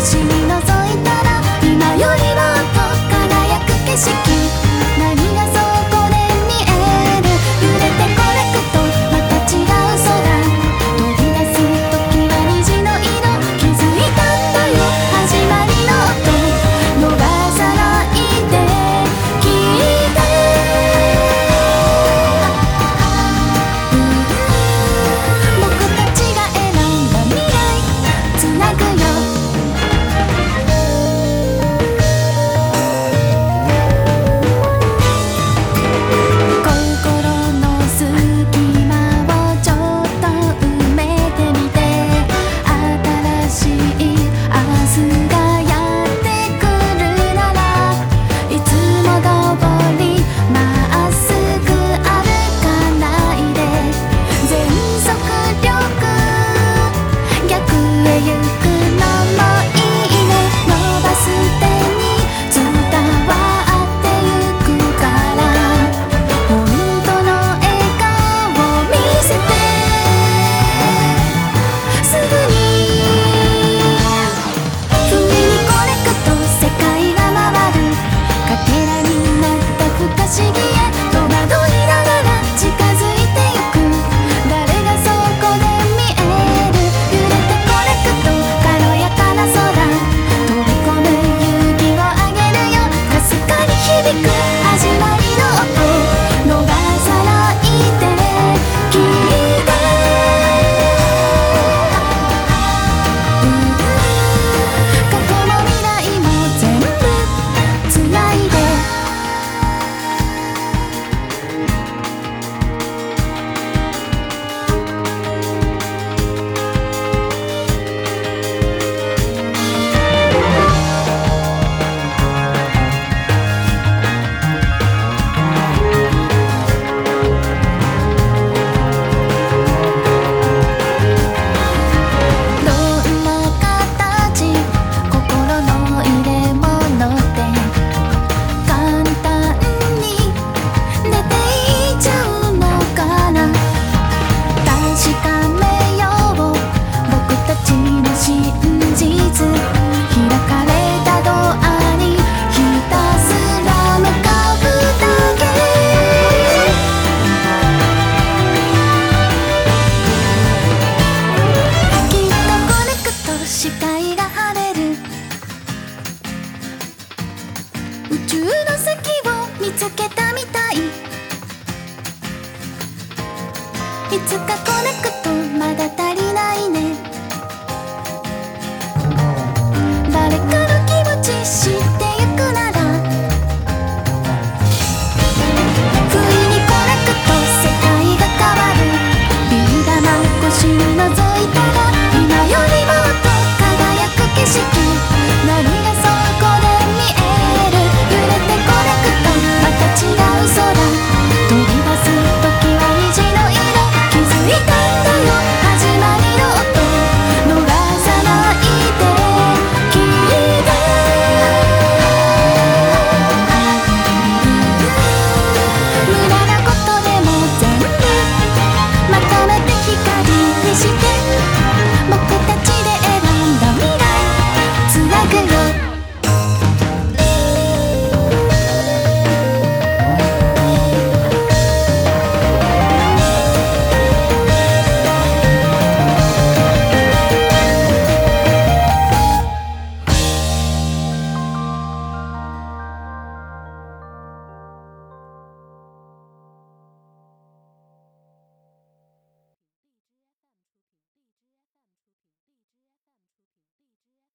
街に宇宙の隙を見つけたみたい。いつかコネクトまだ足